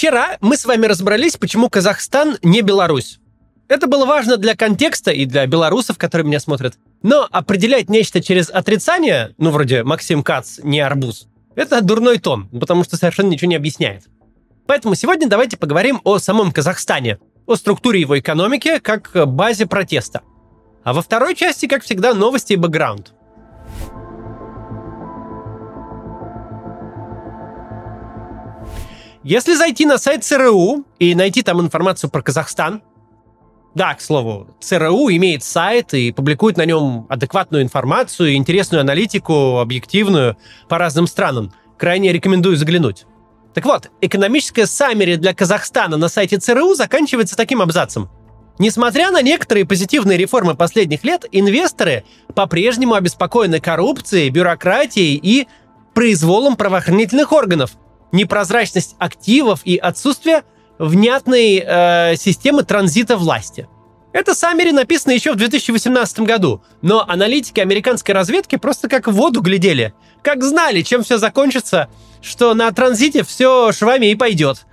Вчера мы с вами разобрались, почему Казахстан не Беларусь. Это было важно для контекста и для белорусов, которые меня смотрят. Но определять нечто через отрицание, ну, вроде Максим Кац не арбуз, это дурной тон, потому что совершенно ничего не объясняет. Поэтому сегодня давайте поговорим о самом Казахстане, о структуре его экономики как базе протеста. А во второй части, как всегда, новости и бэкграунд. Если зайти на сайт ЦРУ и найти там информацию про Казахстан, да, к слову, ЦРУ имеет сайт и публикует на нем адекватную информацию, интересную аналитику, объективную по разным странам. Крайне рекомендую заглянуть. Так вот, экономическое саммери для Казахстана на сайте ЦРУ заканчивается таким абзацем. Несмотря на некоторые позитивные реформы последних лет, инвесторы по-прежнему обеспокоены коррупцией, бюрократией и произволом правоохранительных органов, непрозрачность активов и отсутствие внятной э, системы транзита власти. Это Саммери написано еще в 2018 году, но аналитики американской разведки просто как в воду глядели, как знали, чем все закончится, что на транзите все швами и пойдет.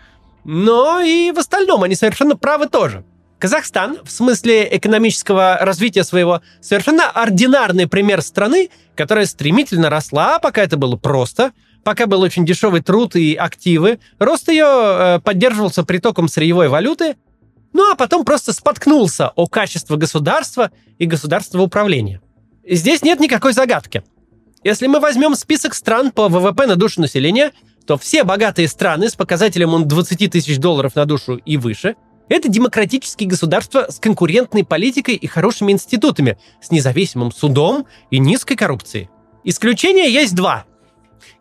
Но и в остальном они совершенно правы тоже. Казахстан, в смысле экономического развития своего, совершенно ординарный пример страны, которая стремительно росла, пока это было просто, пока был очень дешевый труд и активы, рост ее э, поддерживался притоком сырьевой валюты, ну а потом просто споткнулся о качестве государства и государственного управления. Здесь нет никакой загадки. Если мы возьмем список стран по ВВП на душу населения, то все богатые страны с показателем 20 тысяч долларов на душу и выше – это демократические государства с конкурентной политикой и хорошими институтами, с независимым судом и низкой коррупцией. Исключения есть два –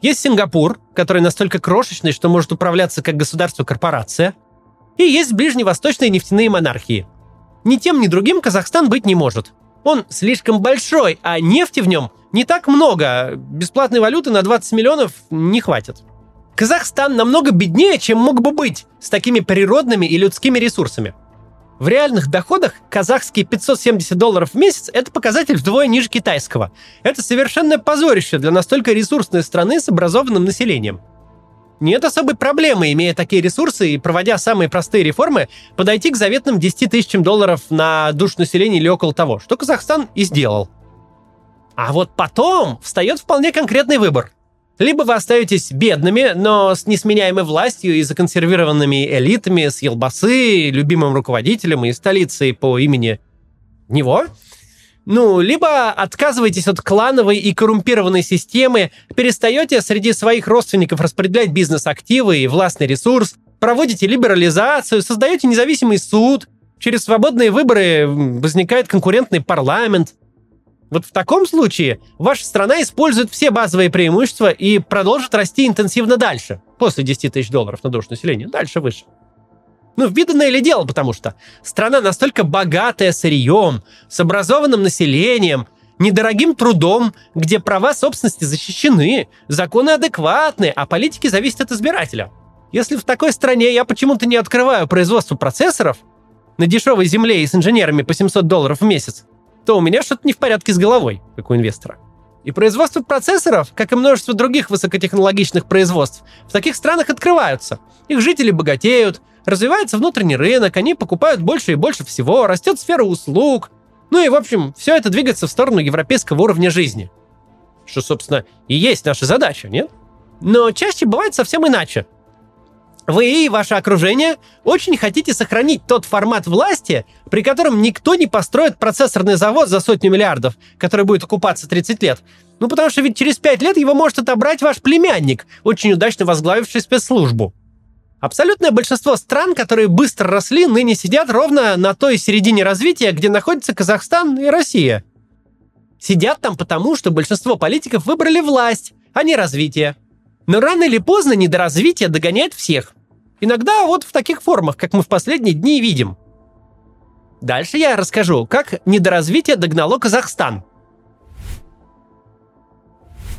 есть Сингапур, который настолько крошечный, что может управляться как государство-корпорация. И есть ближневосточные нефтяные монархии. Ни тем, ни другим Казахстан быть не может. Он слишком большой, а нефти в нем не так много. Бесплатной валюты на 20 миллионов не хватит. Казахстан намного беднее, чем мог бы быть, с такими природными и людскими ресурсами – в реальных доходах казахские 570 долларов в месяц – это показатель вдвое ниже китайского. Это совершенное позорище для настолько ресурсной страны с образованным населением. Нет особой проблемы, имея такие ресурсы и проводя самые простые реформы, подойти к заветным 10 тысячам долларов на душ населения или около того, что Казахстан и сделал. А вот потом встает вполне конкретный выбор. Либо вы остаетесь бедными, но с несменяемой властью и законсервированными элитами, с елбасы, любимым руководителем и столицей по имени него. Ну, либо отказываетесь от клановой и коррумпированной системы, перестаете среди своих родственников распределять бизнес-активы и властный ресурс, проводите либерализацию, создаете независимый суд, через свободные выборы возникает конкурентный парламент – вот в таком случае ваша страна использует все базовые преимущества и продолжит расти интенсивно дальше, после 10 тысяч долларов на душу населения, дальше выше. Ну, виданное ли дело, потому что страна настолько богатая сырьем, с образованным населением, недорогим трудом, где права собственности защищены, законы адекватны, а политики зависят от избирателя. Если в такой стране я почему-то не открываю производство процессоров на дешевой земле и с инженерами по 700 долларов в месяц, то у меня что-то не в порядке с головой, как у инвестора. И производство процессоров, как и множество других высокотехнологичных производств, в таких странах открываются. Их жители богатеют, развивается внутренний рынок, они покупают больше и больше всего, растет сфера услуг. Ну и, в общем, все это двигается в сторону европейского уровня жизни. Что, собственно, и есть наша задача, нет? Но чаще бывает совсем иначе. Вы и ваше окружение очень хотите сохранить тот формат власти, при котором никто не построит процессорный завод за сотню миллиардов, который будет окупаться 30 лет. Ну, потому что ведь через 5 лет его может отобрать ваш племянник, очень удачно возглавивший спецслужбу. Абсолютное большинство стран, которые быстро росли, ныне сидят ровно на той середине развития, где находятся Казахстан и Россия. Сидят там потому, что большинство политиков выбрали власть, а не развитие. Но рано или поздно недоразвитие догоняет всех. Иногда вот в таких формах, как мы в последние дни видим. Дальше я расскажу, как недоразвитие догнало Казахстан.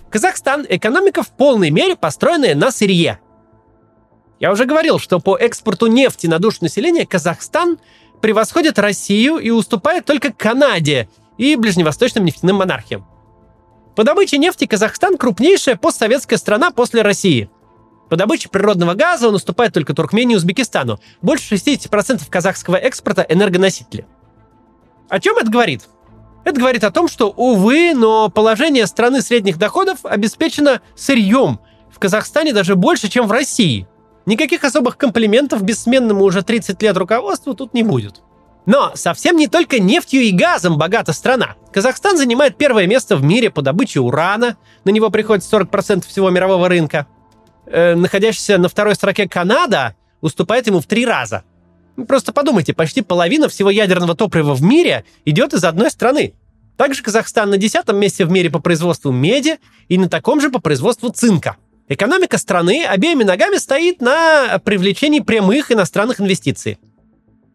Казахстан – экономика в полной мере построенная на сырье. Я уже говорил, что по экспорту нефти на душу населения Казахстан превосходит Россию и уступает только Канаде и ближневосточным нефтяным монархиям. По добыче нефти Казахстан крупнейшая постсоветская страна после России. По добыче природного газа он уступает только Туркмении и Узбекистану. Больше 60% казахского экспорта – энергоносители. О чем это говорит? Это говорит о том, что, увы, но положение страны средних доходов обеспечено сырьем в Казахстане даже больше, чем в России. Никаких особых комплиментов бессменному уже 30 лет руководству тут не будет. Но совсем не только нефтью и газом богата страна. Казахстан занимает первое место в мире по добыче урана. На него приходится 40% всего мирового рынка. Э, находящаяся на второй строке Канада уступает ему в три раза. Просто подумайте, почти половина всего ядерного топлива в мире идет из одной страны. Также Казахстан на десятом месте в мире по производству меди и на таком же по производству цинка. Экономика страны обеими ногами стоит на привлечении прямых иностранных инвестиций.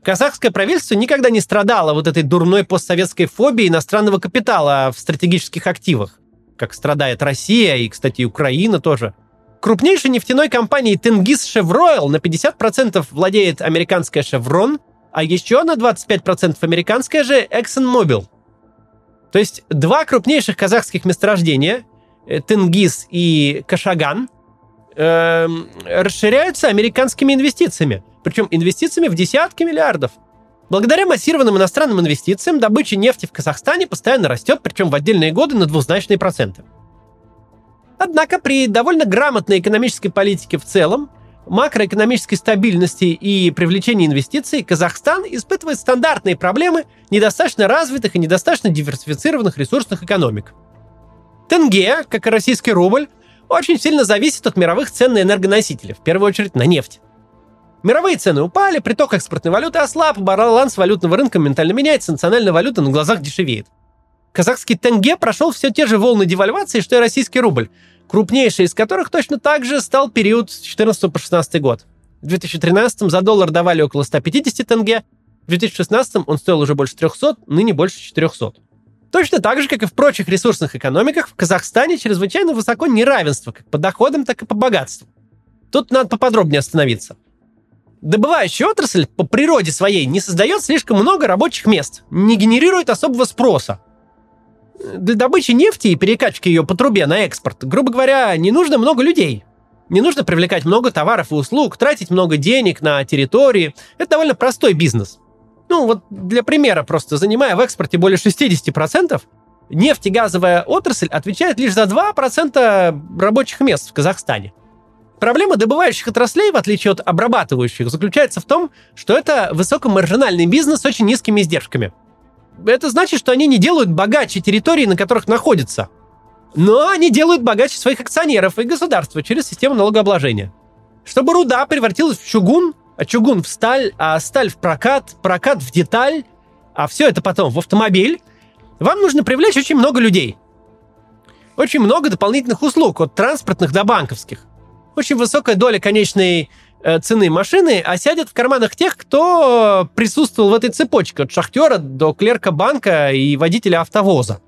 Казахское правительство никогда не страдало вот этой дурной постсоветской фобией иностранного капитала в стратегических активах, как страдает Россия и, кстати, Украина тоже. Крупнейшей нефтяной компанией Тенгиз Шевройл на 50% владеет американская Chevron, а еще на 25% американская же ExxonMobil. То есть два крупнейших казахских месторождения, э, Тенгиз и Кашаган, э, расширяются американскими инвестициями – причем инвестициями в десятки миллиардов. Благодаря массированным иностранным инвестициям добыча нефти в Казахстане постоянно растет, причем в отдельные годы на двузначные проценты. Однако при довольно грамотной экономической политике в целом, макроэкономической стабильности и привлечении инвестиций Казахстан испытывает стандартные проблемы недостаточно развитых и недостаточно диверсифицированных ресурсных экономик. Тенге, как и российский рубль, очень сильно зависит от мировых цен на энергоносители, в первую очередь на нефть. Мировые цены упали, приток экспортной валюты ослаб, баланс валютного рынка ментально меняется, национальная валюта на глазах дешевеет. Казахский тенге прошел все те же волны девальвации, что и российский рубль, крупнейший из которых точно так же стал период с 14 по 16 год. В 2013 за доллар давали около 150 тенге, в 2016 он стоил уже больше 300, ныне больше 400. Точно так же, как и в прочих ресурсных экономиках, в Казахстане чрезвычайно высоко неравенство как по доходам, так и по богатству. Тут надо поподробнее остановиться добывающая отрасль по природе своей не создает слишком много рабочих мест, не генерирует особого спроса. Для добычи нефти и перекачки ее по трубе на экспорт, грубо говоря, не нужно много людей. Не нужно привлекать много товаров и услуг, тратить много денег на территории. Это довольно простой бизнес. Ну, вот для примера просто, занимая в экспорте более 60%, нефть и газовая отрасль отвечает лишь за 2% рабочих мест в Казахстане. Проблема добывающих отраслей, в отличие от обрабатывающих, заключается в том, что это высокомаржинальный бизнес с очень низкими издержками. Это значит, что они не делают богаче территории, на которых находятся. Но они делают богаче своих акционеров и государства через систему налогообложения. Чтобы руда превратилась в чугун, а чугун в сталь, а сталь в прокат, прокат в деталь, а все это потом в автомобиль, вам нужно привлечь очень много людей. Очень много дополнительных услуг, от транспортных до банковских очень высокая доля конечной цены машины осядет в карманах тех, кто присутствовал в этой цепочке, от шахтера до клерка банка и водителя автовоза.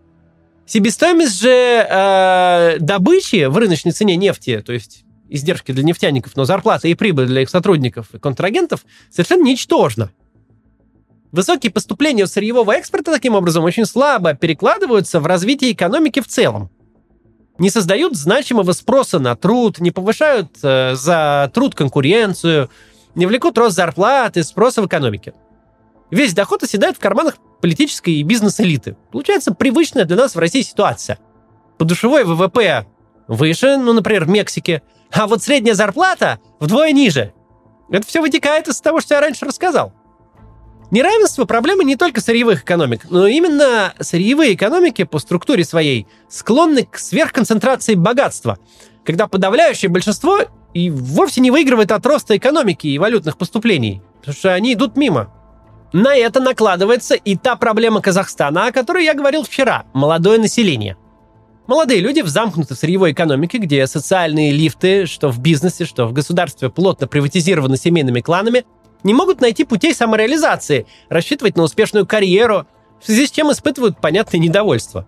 Себестоимость же э, добычи в рыночной цене нефти, то есть издержки для нефтяников, но зарплата и прибыль для их сотрудников и контрагентов совершенно ничтожна. Высокие поступления сырьевого экспорта таким образом очень слабо перекладываются в развитие экономики в целом не создают значимого спроса на труд, не повышают э, за труд конкуренцию, не влекут рост зарплат и спроса в экономике. Весь доход оседает в карманах политической и бизнес-элиты. Получается привычная для нас в России ситуация. Подушевой ВВП выше, ну, например, в Мексике, а вот средняя зарплата вдвое ниже. Это все вытекает из того, что я раньше рассказал. Неравенство – проблема не только сырьевых экономик, но именно сырьевые экономики по структуре своей склонны к сверхконцентрации богатства, когда подавляющее большинство и вовсе не выигрывает от роста экономики и валютных поступлений, потому что они идут мимо. На это накладывается и та проблема Казахстана, о которой я говорил вчера – молодое население. Молодые люди в замкнутой сырьевой экономике, где социальные лифты, что в бизнесе, что в государстве, плотно приватизированы семейными кланами – не могут найти путей самореализации, рассчитывать на успешную карьеру, в связи с чем испытывают понятное недовольство.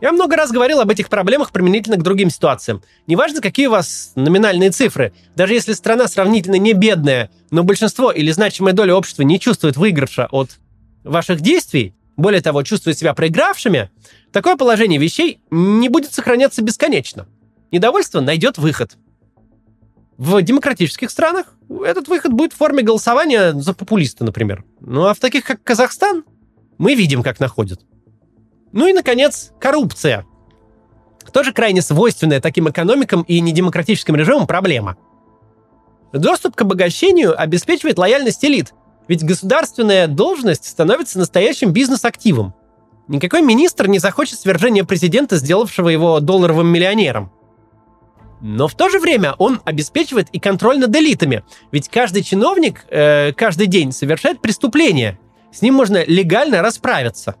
Я много раз говорил об этих проблемах применительно к другим ситуациям. Неважно, какие у вас номинальные цифры, даже если страна сравнительно не бедная, но большинство или значимая доля общества не чувствует выигрыша от ваших действий, более того, чувствует себя проигравшими, такое положение вещей не будет сохраняться бесконечно. Недовольство найдет выход. В демократических странах этот выход будет в форме голосования за популиста, например. Ну а в таких, как Казахстан, мы видим, как находят. Ну и, наконец, коррупция. Тоже крайне свойственная таким экономикам и недемократическим режимам проблема. Доступ к обогащению обеспечивает лояльность элит, ведь государственная должность становится настоящим бизнес-активом. Никакой министр не захочет свержения президента, сделавшего его долларовым миллионером. Но в то же время он обеспечивает и контроль над элитами. Ведь каждый чиновник э, каждый день совершает преступление. С ним можно легально расправиться.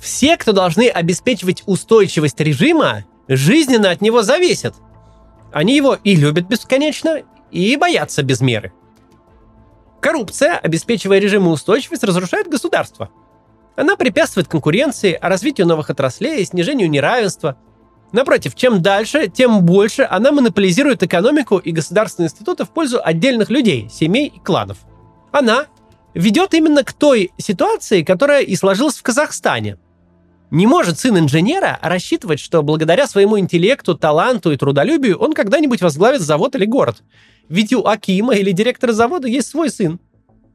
Все, кто должны обеспечивать устойчивость режима, жизненно от него зависят. Они его и любят бесконечно, и боятся без меры. Коррупция, обеспечивая режим и устойчивость, разрушает государство. Она препятствует конкуренции, развитию новых отраслей и снижению неравенства – Напротив, чем дальше, тем больше она монополизирует экономику и государственные институты в пользу отдельных людей, семей и кланов. Она ведет именно к той ситуации, которая и сложилась в Казахстане. Не может сын инженера рассчитывать, что благодаря своему интеллекту, таланту и трудолюбию он когда-нибудь возглавит завод или город. Ведь у Акима или директора завода есть свой сын.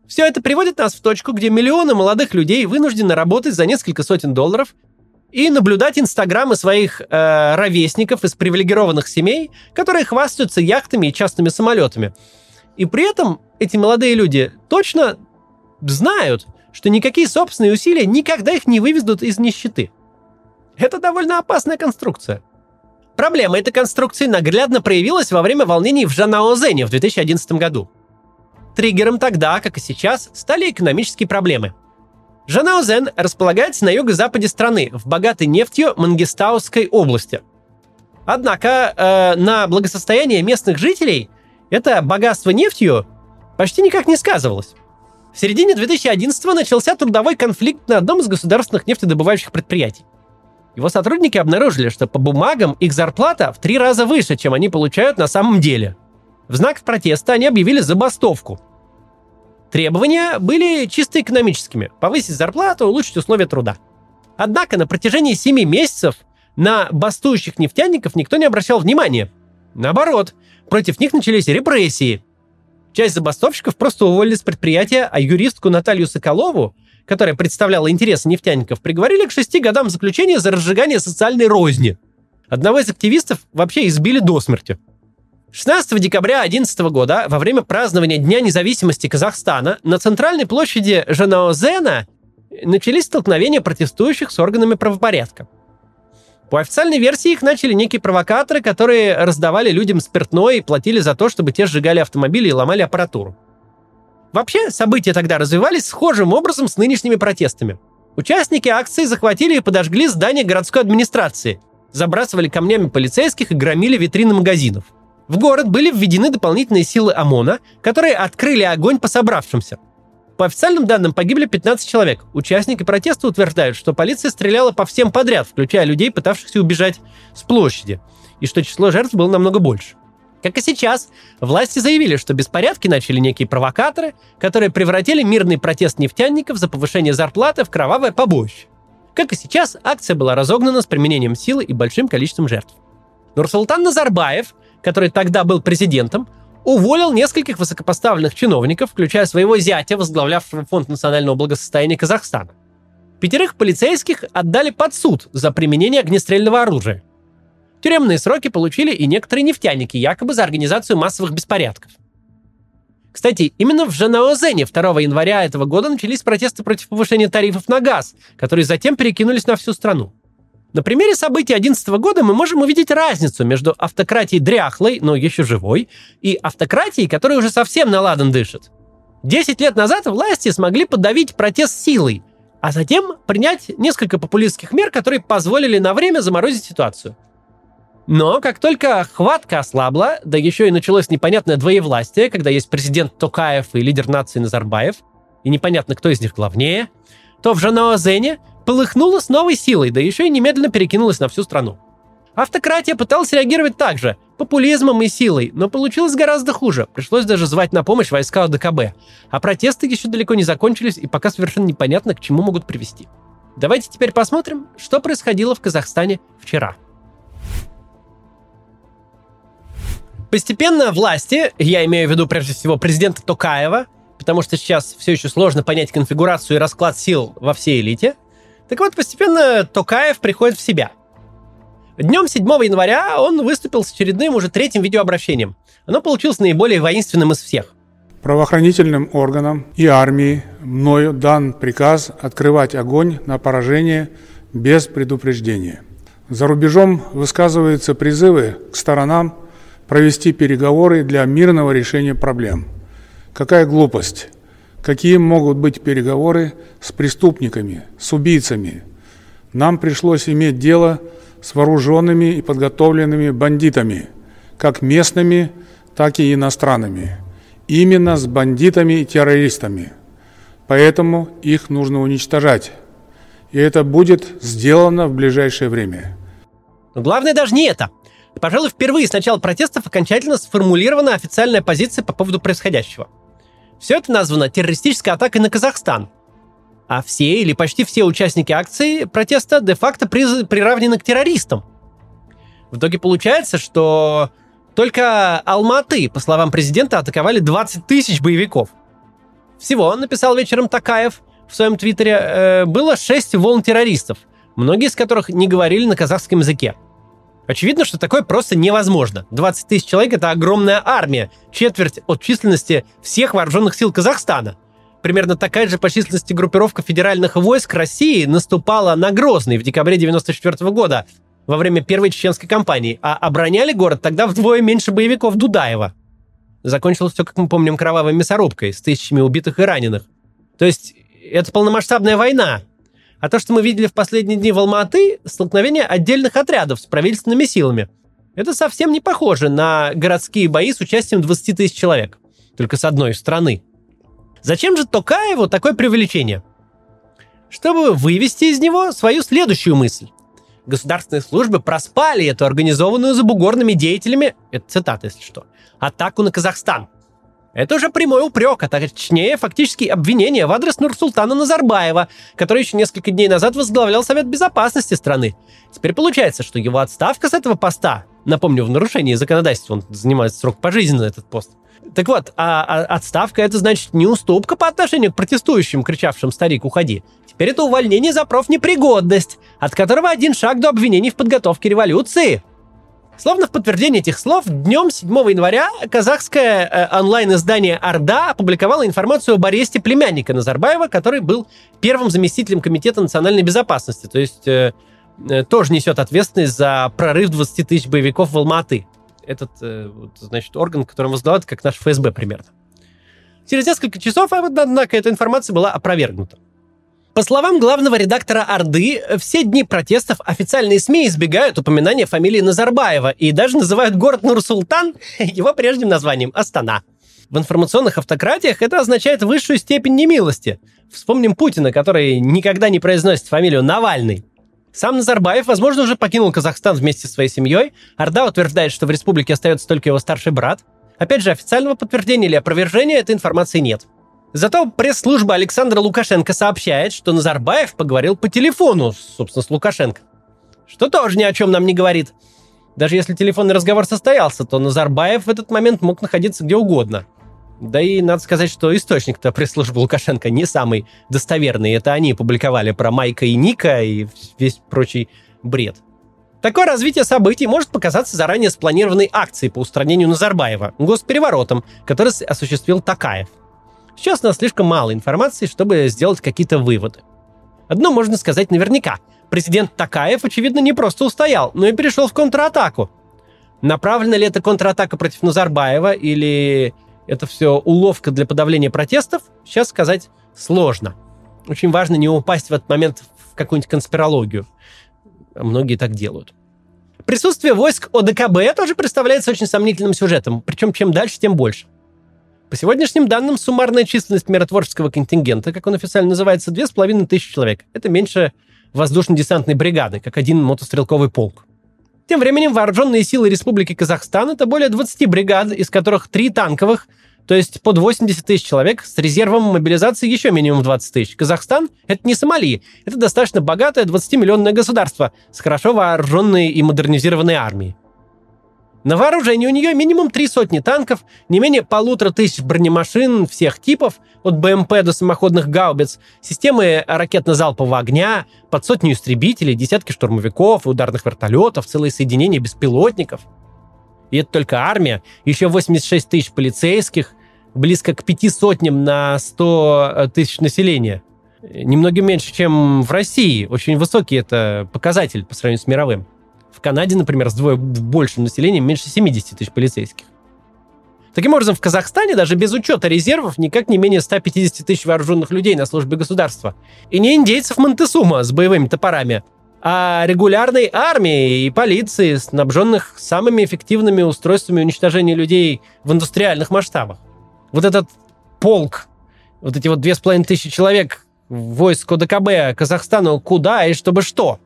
Все это приводит нас в точку, где миллионы молодых людей вынуждены работать за несколько сотен долларов и наблюдать инстаграмы своих э, ровесников из привилегированных семей, которые хвастаются яхтами и частными самолетами. И при этом эти молодые люди точно знают, что никакие собственные усилия никогда их не выведут из нищеты. Это довольно опасная конструкция. Проблема этой конструкции наглядно проявилась во время волнений в Жанаозене в 2011 году. Триггером тогда, как и сейчас, стали экономические проблемы – Жанаузен располагается на юго-западе страны, в богатой нефтью Мангистауской области. Однако э, на благосостояние местных жителей это богатство нефтью почти никак не сказывалось. В середине 2011-го начался трудовой конфликт на одном из государственных нефтедобывающих предприятий. Его сотрудники обнаружили, что по бумагам их зарплата в три раза выше, чем они получают на самом деле. В знак протеста они объявили забастовку – Требования были чисто экономическими – повысить зарплату, улучшить условия труда. Однако на протяжении 7 месяцев на бастующих нефтяников никто не обращал внимания. Наоборот, против них начались репрессии. Часть забастовщиков просто уволили с предприятия, а юристку Наталью Соколову, которая представляла интересы нефтяников, приговорили к шести годам заключения за разжигание социальной розни. Одного из активистов вообще избили до смерти – 16 декабря 2011 года, во время празднования Дня независимости Казахстана, на центральной площади Жанаозена начались столкновения протестующих с органами правопорядка. По официальной версии их начали некие провокаторы, которые раздавали людям спиртное и платили за то, чтобы те сжигали автомобили и ломали аппаратуру. Вообще, события тогда развивались схожим образом с нынешними протестами. Участники акции захватили и подожгли здание городской администрации, забрасывали камнями полицейских и громили витрины магазинов – в город были введены дополнительные силы ОМОНа, которые открыли огонь по собравшимся. По официальным данным погибли 15 человек. Участники протеста утверждают, что полиция стреляла по всем подряд, включая людей, пытавшихся убежать с площади, и что число жертв было намного больше. Как и сейчас, власти заявили, что беспорядки начали некие провокаторы, которые превратили мирный протест нефтяников за повышение зарплаты в кровавое побоище. Как и сейчас, акция была разогнана с применением силы и большим количеством жертв. Нурсултан Назарбаев – который тогда был президентом, уволил нескольких высокопоставленных чиновников, включая своего зятя, возглавлявшего Фонд национального благосостояния Казахстана. Пятерых полицейских отдали под суд за применение огнестрельного оружия. Тюремные сроки получили и некоторые нефтяники, якобы за организацию массовых беспорядков. Кстати, именно в Жанаозене 2 января этого года начались протесты против повышения тарифов на газ, которые затем перекинулись на всю страну. На примере событий 2011 года мы можем увидеть разницу между автократией дряхлой, но еще живой, и автократией, которая уже совсем наладан дышит. Десять лет назад власти смогли подавить протест силой, а затем принять несколько популистских мер, которые позволили на время заморозить ситуацию. Но как только хватка ослабла, да еще и началось непонятное двоевластие, когда есть президент Токаев и лидер нации Назарбаев, и непонятно, кто из них главнее, то в Жанаозене полыхнула с новой силой, да еще и немедленно перекинулась на всю страну. Автократия пыталась реагировать так же, популизмом и силой, но получилось гораздо хуже. Пришлось даже звать на помощь войска ОДКБ. А протесты еще далеко не закончились и пока совершенно непонятно, к чему могут привести. Давайте теперь посмотрим, что происходило в Казахстане вчера. Постепенно власти, я имею в виду прежде всего президента Токаева, потому что сейчас все еще сложно понять конфигурацию и расклад сил во всей элите. Так вот, постепенно Токаев приходит в себя. Днем 7 января он выступил с очередным уже третьим видеообращением. Оно получилось наиболее воинственным из всех. Правоохранительным органам и армии мною дан приказ открывать огонь на поражение без предупреждения. За рубежом высказываются призывы к сторонам провести переговоры для мирного решения проблем. Какая глупость! Какие могут быть переговоры с преступниками, с убийцами? Нам пришлось иметь дело с вооруженными и подготовленными бандитами, как местными, так и иностранными. Именно с бандитами и террористами. Поэтому их нужно уничтожать. И это будет сделано в ближайшее время. Но главное даже не это. Пожалуй, впервые с начала протестов окончательно сформулирована официальная позиция по поводу происходящего. Все это названо террористической атакой на Казахстан, а все или почти все участники акции протеста де-факто приравнены к террористам. В итоге получается, что только Алматы, по словам президента, атаковали 20 тысяч боевиков. Всего, написал вечером Такаев в своем твиттере, э, было 6 волн террористов, многие из которых не говорили на казахском языке. Очевидно, что такое просто невозможно. 20 тысяч человек — это огромная армия, четверть от численности всех вооруженных сил Казахстана – Примерно такая же по численности группировка федеральных войск России наступала на Грозный в декабре 94 года во время первой чеченской кампании, а обороняли город тогда вдвое меньше боевиков Дудаева. Закончилось все, как мы помним, кровавой мясорубкой с тысячами убитых и раненых. То есть это полномасштабная война. А то, что мы видели в последние дни в Алматы, столкновение отдельных отрядов с правительственными силами. Это совсем не похоже на городские бои с участием 20 тысяч человек. Только с одной страны. Зачем же Токаеву такое преувеличение? Чтобы вывести из него свою следующую мысль. Государственные службы проспали эту организованную забугорными деятелями, это цитата, если что, атаку на Казахстан. Это уже прямой упрек, а точнее фактически обвинение в адрес Нурсултана Назарбаева, который еще несколько дней назад возглавлял Совет Безопасности страны. Теперь получается, что его отставка с этого поста, напомню, в нарушении законодательства, он занимает срок пожизненно этот пост – так вот, а, а отставка это значит не уступка по отношению к протестующим, кричавшим «Старик, уходи». Теперь это увольнение за профнепригодность, от которого один шаг до обвинений в подготовке революции. Словно в подтверждение этих слов, днем 7 января казахское э, онлайн-издание «Орда» опубликовало информацию об аресте племянника Назарбаева, который был первым заместителем Комитета национальной безопасности, то есть э, э, тоже несет ответственность за прорыв 20 тысяч боевиков в Алматы этот, э, значит, орган, которым возглавляет, как наш ФСБ примерно. Через несколько часов, однако, эта информация была опровергнута. По словам главного редактора Орды, все дни протестов официальные СМИ избегают упоминания фамилии Назарбаева и даже называют город Нур-Султан его прежним названием Астана. В информационных автократиях это означает высшую степень немилости. Вспомним Путина, который никогда не произносит фамилию Навальный. Сам Назарбаев, возможно, уже покинул Казахстан вместе со своей семьей. Орда утверждает, что в республике остается только его старший брат. Опять же, официального подтверждения или опровержения этой информации нет. Зато пресс-служба Александра Лукашенко сообщает, что Назарбаев поговорил по телефону, собственно, с Лукашенко. Что тоже ни о чем нам не говорит. Даже если телефонный разговор состоялся, то Назарбаев в этот момент мог находиться где угодно – да и надо сказать, что источник-то пресс-службы Лукашенко не самый достоверный. Это они публиковали про Майка и Ника и весь прочий бред. Такое развитие событий может показаться заранее спланированной акцией по устранению Назарбаева, госпереворотом, который осуществил Такаев. Сейчас у нас слишком мало информации, чтобы сделать какие-то выводы. Одно можно сказать наверняка. Президент Такаев, очевидно, не просто устоял, но и перешел в контратаку. Направлена ли это контратака против Назарбаева или это все уловка для подавления протестов, сейчас сказать сложно. Очень важно не упасть в этот момент в какую-нибудь конспирологию. Многие так делают. Присутствие войск ОДКБ тоже представляется очень сомнительным сюжетом, причем чем дальше, тем больше. По сегодняшним данным, суммарная численность миротворческого контингента, как он официально называется, 2500 человек. Это меньше воздушно-десантной бригады, как один мотострелковый полк. Тем временем вооруженные силы Республики Казахстан — это более 20 бригад, из которых 3 танковых, то есть под 80 тысяч человек с резервом мобилизации еще минимум 20 тысяч. Казахстан — это не Сомали, это достаточно богатое 20-миллионное государство с хорошо вооруженной и модернизированной армией. На вооружении у нее минимум три сотни танков, не менее полутора тысяч бронемашин всех типов, от БМП до самоходных гаубиц, системы ракетно-залпового огня, под сотню истребителей, десятки штурмовиков и ударных вертолетов, целые соединения беспилотников. И это только армия, еще 86 тысяч полицейских, близко к пяти сотням на 100 э, тысяч населения. Немного меньше, чем в России. Очень высокий это показатель по сравнению с мировым. В Канаде, например, с двое большим населением меньше 70 тысяч полицейских. Таким образом, в Казахстане даже без учета резервов никак не менее 150 тысяч вооруженных людей на службе государства. И не индейцев Монтесума с боевыми топорами, а регулярной армии и полиции, снабженных самыми эффективными устройствами уничтожения людей в индустриальных масштабах. Вот этот полк, вот эти вот две с половиной тысячи человек войск ОДКБ Казахстану куда и чтобы что?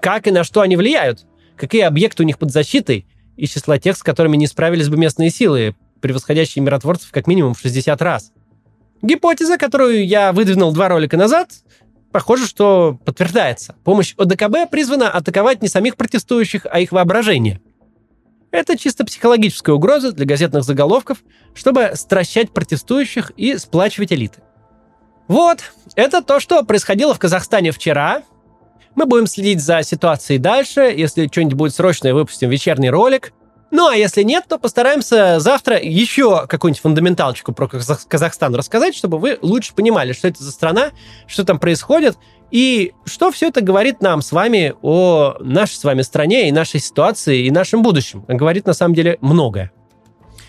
Как и на что они влияют? Какие объекты у них под защитой? Из числа тех, с которыми не справились бы местные силы, превосходящие миротворцев как минимум в 60 раз. Гипотеза, которую я выдвинул два ролика назад, похоже, что подтверждается. Помощь ОДКБ призвана атаковать не самих протестующих, а их воображение. Это чисто психологическая угроза для газетных заголовков, чтобы стращать протестующих и сплачивать элиты. Вот, это то, что происходило в Казахстане вчера. Мы будем следить за ситуацией дальше. Если что-нибудь будет срочное, выпустим вечерний ролик. Ну, а если нет, то постараемся завтра еще какую-нибудь фундаменталочку про Казахстан рассказать, чтобы вы лучше понимали, что это за страна, что там происходит, и что все это говорит нам с вами о нашей с вами стране и нашей ситуации и нашем будущем. Говорит на самом деле многое.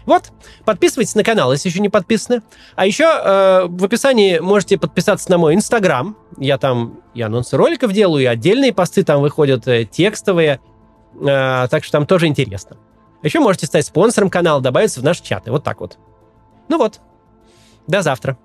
Вот, подписывайтесь на канал, если еще не подписаны. А еще э, в описании можете подписаться на мой инстаграм. Я там и анонсы роликов делаю, и отдельные посты там выходят э, текстовые. Э, так что там тоже интересно. Еще можете стать спонсором канала, добавиться в наши чаты. Вот так вот. Ну вот. До завтра.